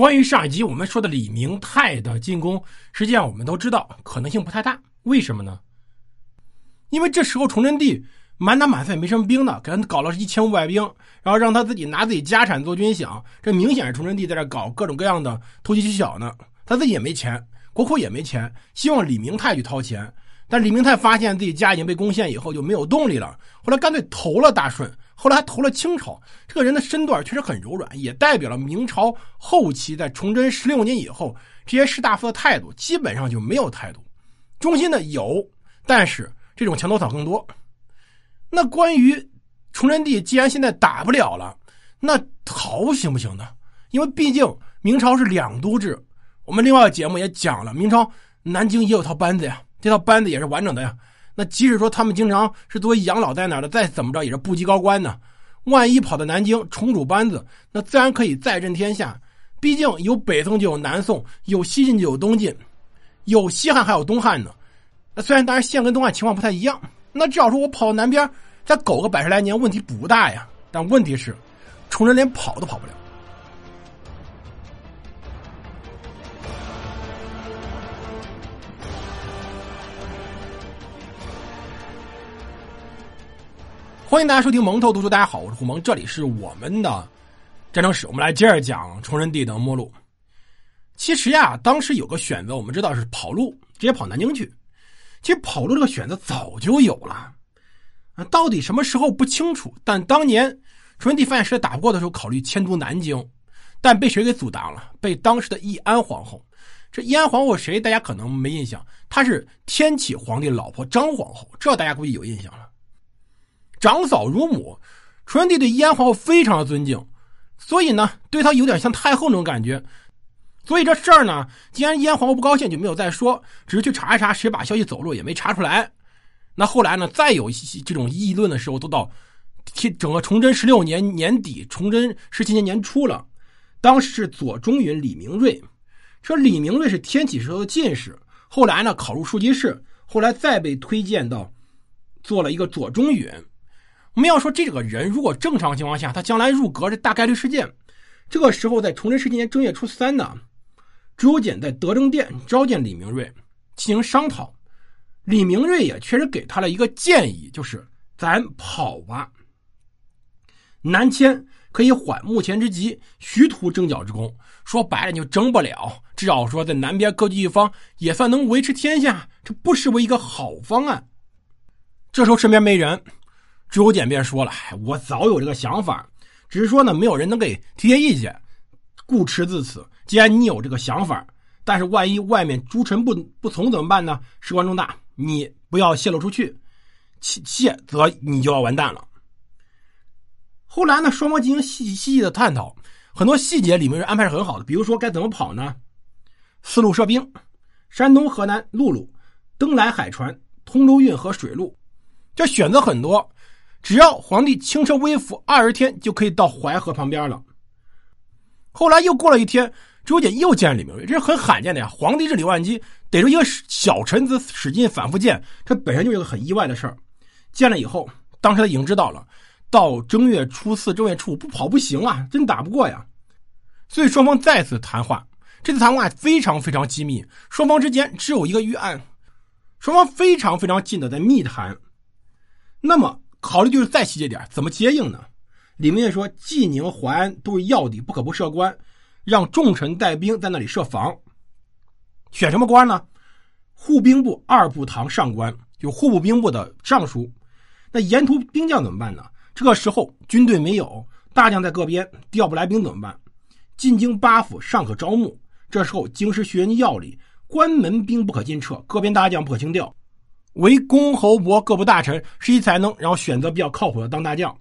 关于上一集我们说的李明泰的进攻，实际上我们都知道可能性不太大。为什么呢？因为这时候崇祯帝满打满算也没什么兵呢，给他搞了一千五百兵，然后让他自己拿自己家产做军饷，这明显是崇祯帝在这搞各种各样的投机取巧呢。他自己也没钱，国库也没钱，希望李明泰去掏钱。但李明泰发现自己家已经被攻陷以后，就没有动力了。后来干脆投了大顺，后来还投了清朝。这个人的身段确实很柔软，也代表了明朝后期在崇祯十六年以后，这些士大夫的态度基本上就没有态度。忠心的有，但是这种墙头草更多。那关于崇祯帝，既然现在打不了了，那逃行不行呢？因为毕竟明朝是两都制。我们另外的节目也讲了，明朝南京也有套班子呀。这套班子也是完整的呀。那即使说他们经常是作为养老在那儿的，再怎么着也是部级高官呢。万一跑到南京重组班子，那自然可以再振天下。毕竟有北宋就有南宋，有西晋就有东晋，有西汉还有东汉呢。那虽然当然现跟东汉情况不太一样，那至少说我跑到南边再苟个百十来年问题不大呀。但问题是，崇祯连跑都跑不了。欢迎大家收听蒙头读书，大家好，我是胡蒙，这里是我们的战争史，我们来接着讲崇祯帝的末路。其实呀，当时有个选择，我们知道是跑路，直接跑南京去。其实跑路这个选择早就有了，啊，到底什么时候不清楚。但当年崇祯帝发现实在打不过的时候，考虑迁都南京，但被谁给阻挡了？被当时的义安皇后。这义安皇后谁？大家可能没印象，她是天启皇帝老婆张皇后，这大家估计有印象了。长嫂如母，崇祯帝对燕皇后非常的尊敬，所以呢，对她有点像太后那种感觉。所以这事儿呢，既然燕皇后不高兴，就没有再说，只是去查一查谁把消息走漏，也没查出来。那后来呢，再有这种议论的时候，都到整个崇祯十六年年底，崇祯十七年年初了。当时是左中允李明瑞，说李明瑞是天启时候的进士，后来呢考入庶吉士，后来再被推荐到做了一个左中允。我们要说这个人，如果正常情况下，他将来入阁是大概率事件。这个时候，在崇祯十七年正月初三呢，朱由检在德政殿召见李明瑞进行商讨。李明瑞也确实给他了一个建议，就是咱跑吧。南迁可以缓目前之急，徐图征剿之功。说白了，你就征不了，至少说在南边割据一方，也算能维持天下，这不失为一个好方案。这时候身边没人。朱由检便说了：“我早有这个想法，只是说呢，没有人能给提些意见，故持自此。既然你有这个想法，但是万一外面诸臣不不从怎么办呢？事关重大，你不要泄露出去，泄泄则你就要完蛋了。”后来呢，双方进行细细细的探讨，很多细节里面是安排是很好的，比如说该怎么跑呢？四路设兵，山东、河南陆路，登莱海船，通州运河水路，这选择很多。只要皇帝轻车微服，二十天就可以到淮河旁边了。后来又过了一天，朱由检又见李明瑞，这是很罕见的呀。皇帝日理万机，逮住一个小臣子使劲反复见，这本身就是个很意外的事儿。见了以后，当时他已经知道了，到正月初四、正月初五不跑不行啊，真打不过呀。所以双方再次谈话，这次谈话非常非常机密，双方之间只有一个预案，双方非常非常近的在密谈。那么。考虑就是再细节点，怎么接应呢？李明瑞说：“济宁、淮安都是要地，不可不设官，让重臣带兵在那里设防。选什么官呢？护兵部二部堂上官，就户部兵部的尚书。那沿途兵将怎么办呢？这个时候军队没有，大将在各边调不来兵怎么办？进京八府尚可招募，这时候京师学人要领，关门兵不可进撤，各边大将不可轻调。”为公侯伯各部大臣实习才能，然后选择比较靠谱的当大将。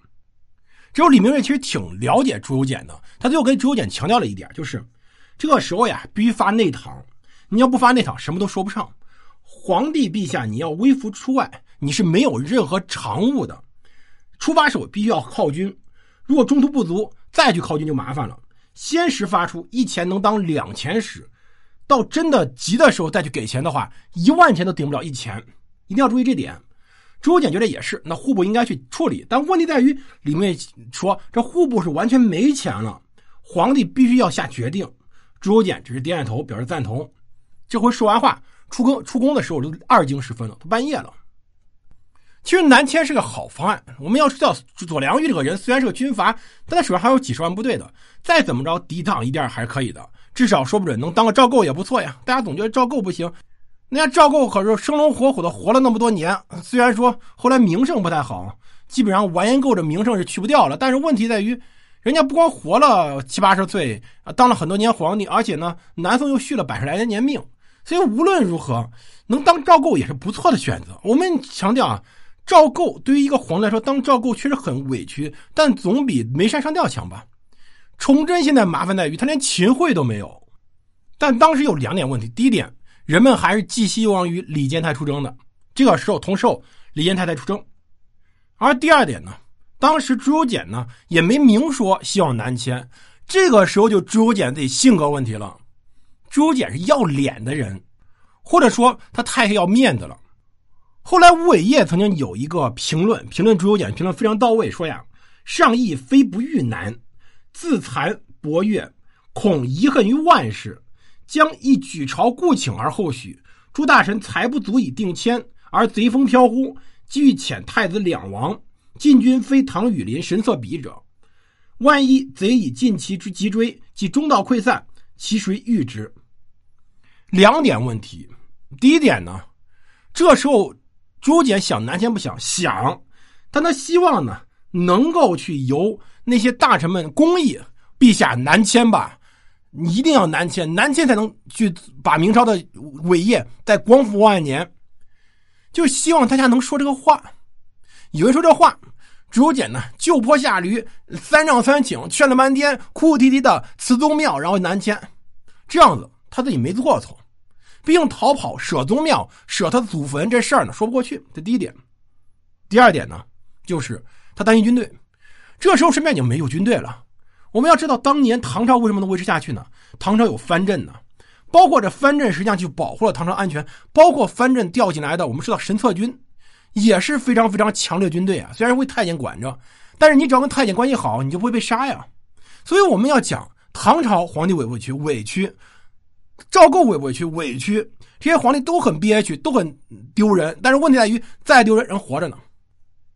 只有李明瑞其实挺了解朱由检的，他最后跟朱由检强调了一点，就是这个时候呀，必须发内堂。你要不发内堂，什么都说不上。皇帝陛下，你要微服出外，你是没有任何常务的。出发时候必须要靠军，如果中途不足，再去靠军就麻烦了。先时发出一钱能当两钱使，到真的急的时候再去给钱的话，一万钱都顶不了一钱。一定要注意这点，朱由检觉得也是，那户部应该去处理。但问题在于，里面说这户部是完全没钱了，皇帝必须要下决定。朱由检只是点点头表示赞同。这回说完话，出宫出宫的时候都二更时分了，都半夜了。其实南迁是个好方案。我们要知道，左良玉这个人虽然是个军阀，但他手上还有几十万部队的，再怎么着抵挡一点还是可以的。至少说不准能当个赵构也不错呀。大家总觉得赵构不行，那家赵构可是生龙活虎的活了那么多年，虽然说后来名声不太好，基本上完颜构这名声是去不掉了。但是问题在于，人家不光活了七八十岁啊，当了很多年皇帝，而且呢，南宋又续了百十来年年命，所以无论如何，能当赵构也是不错的选择。我们强调啊。赵构对于一个皇帝来说，当赵构确实很委屈，但总比没山上吊强吧。崇祯现在麻烦在于他连秦桧都没有，但当时有两点问题：第一点，人们还是寄希望于李建泰出征的，这个时候同时候李建泰在出征；而第二点呢，当时朱由检呢也没明说希望南迁，这个时候就朱由检自己性格问题了。朱由检是要脸的人，或者说他太要面子了。后来，吴伟业曾经有一个评论，评论朱由检，评论非常到位，说呀：“上意非不欲难，自惭薄越，恐遗恨于万世，将一举朝故请而后许。诸大臣才不足以定迁，而贼风飘忽，即欲遣太子两王。晋军非唐羽林神策比者，万一贼以尽其之急追，即中道溃散，其谁御之？”两点问题，第一点呢，这时候。朱简想南迁不想想，但他希望呢能够去由那些大臣们公议，陛下南迁吧，你一定要南迁，南迁才能去把明朝的伟业再光复万年。就希望大家能说这个话。有人说这话，朱由检呢就坡下驴，三让三请，劝了半天，哭哭啼啼的辞宗庙，然后南迁，这样子他自己没做错。毕竟逃跑、舍宗庙、舍他祖坟这事儿呢，说不过去。这第一点。第二点呢，就是他担心军队。这时候身边已经没有军队了。我们要知道，当年唐朝为什么能维持下去呢？唐朝有藩镇呢，包括这藩镇实际上就保护了唐朝安全。包括藩镇调进来的，我们知道神策军也是非常非常强烈军队啊。虽然为太监管着，但是你只要跟太监关系好，你就不会被杀呀。所以我们要讲唐朝皇帝委不委屈？委屈。赵构委不委屈？委屈。这些皇帝都很憋屈，都很丢人。但是问题在于，再丢人，人活着呢。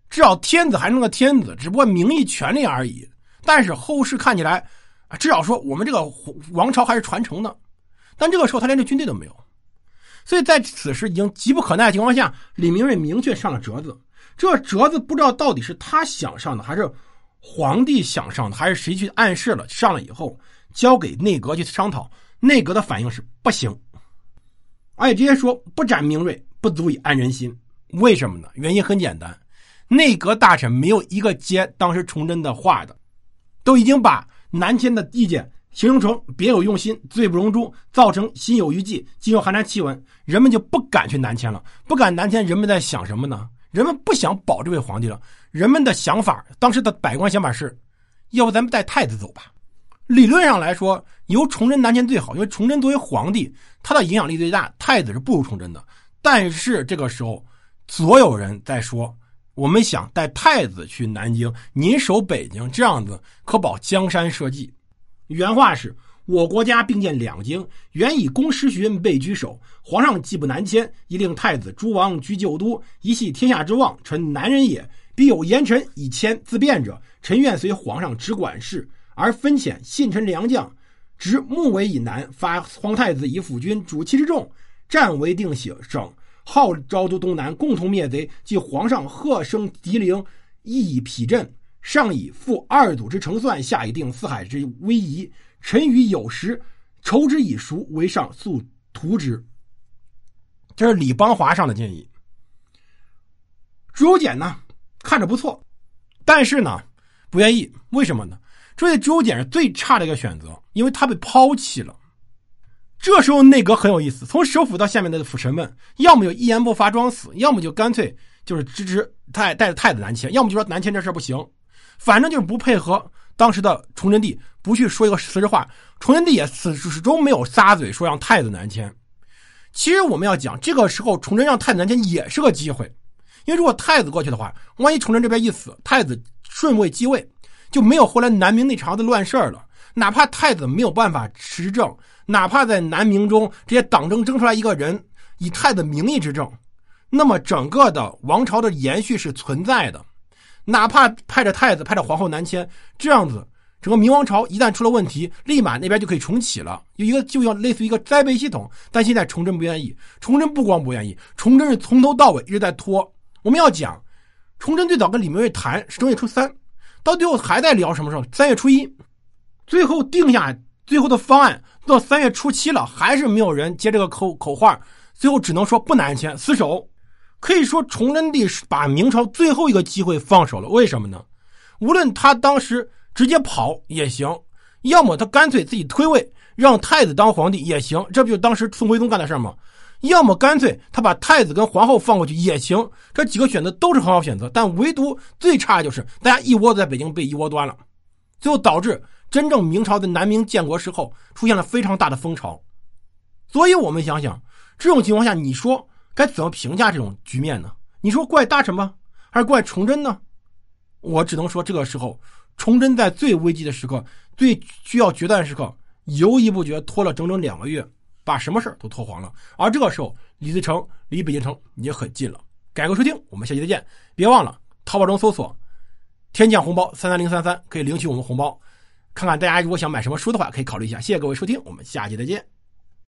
至少天子还是个天子，只不过名义权利而已。但是后世看起来，至少说我们这个王朝还是传承的。但这个时候他连这军队都没有，所以在此时已经急不可耐的情况下，李明瑞明确上了折子。这折子不知道到底是他想上的，还是皇帝想上的，还是谁去暗示了？上了以后交给内阁去商讨。内阁的反应是不行，而且直接说不斩明锐不足以安人心。为什么呢？原因很简单，内阁大臣没有一个接当时崇祯的话的，都已经把南迁的意见形容成别有用心、罪不容诛，造成心有余悸，进入寒蝉气温，人们就不敢去南迁了。不敢南迁，人们在想什么呢？人们不想保这位皇帝了。人们的想法，当时的百官想法是，要不咱们带太子走吧。理论上来说，由崇祯南迁最好，因为崇祯作为皇帝，他的影响力最大，太子是不如崇祯的。但是这个时候，所有人在说，我们想带太子去南京，您守北京，这样子可保江山社稷。原话是：我国家并建两京，原以公师巡备居守。皇上既不南迁，宜令太子诸王居旧都，以系天下之望。臣南人也，必有言臣以迁自便者，臣愿随皇上直管事。而分遣信臣良将，执木为以南，发皇太子以辅军，主其之众，战为定省，号召都东南，共同灭贼。即皇上贺声敌陵，亦以匹阵，上以复二祖之成算，下以定四海之威仪。臣与有时筹之以熟，为上速图之。这是李邦华上的建议。朱由检呢，看着不错，但是呢，不愿意。为什么呢？这位朱由检是最差的一个选择，因为他被抛弃了。这时候内阁很有意思，从首辅到下面的辅臣们，要么就一言不发装死，要么就干脆就是支持太带着太子南迁，要么就说南迁这事不行，反正就是不配合当时的崇祯帝，不去说一个实实话。崇祯帝也始始终没有撒嘴说让太子南迁。其实我们要讲，这个时候崇祯让太子南迁也是个机会，因为如果太子过去的话，万一崇祯这边一死，太子顺位继位。就没有后来南明那茬子乱事儿了。哪怕太子没有办法持政，哪怕在南明中这些党争争出来一个人以太子名义执政，那么整个的王朝的延续是存在的。哪怕派着太子、派着皇后南迁，这样子，整个明王朝一旦出了问题，立马那边就可以重启了，有一个就要类似于一个栽培系统。但现在崇祯不愿意，崇祯不光不愿意，崇祯是从头到尾一直在拖。我们要讲，崇祯最早跟李明瑞谈是正月初三，到最后还在聊什么时候？三月初一，最后定下最后的方案到三月初七了，还是没有人接这个口口话，最后只能说不南迁，死守。可以说，崇祯帝是把明朝最后一个机会放手了。为什么呢？无论他当时直接跑也行，要么他干脆自己退位，让太子当皇帝也行，这不就当时宋徽宗干的事吗？要么干脆他把太子跟皇后放过去也行，这几个选择都是很好选择。但唯独最差就是大家一窝子在北京被一窝端了，最后导致真正明朝的南明建国时候出现了非常大的风潮。所以我们想想，这种情况下，你说？该怎么评价这种局面呢？你说怪大臣吗？还是怪崇祯呢？我只能说，这个时候崇祯在最危机的时刻、最需要决断时刻，犹豫不决，拖了整整两个月，把什么事都拖黄了。而这个时候，李自成离北京城也很近了。感谢收听，我们下期再见。别忘了淘宝中搜索“天降红包三三零三三”，可以领取我们红包。看看大家如果想买什么书的话，可以考虑一下。谢谢各位收听，我们下期再见。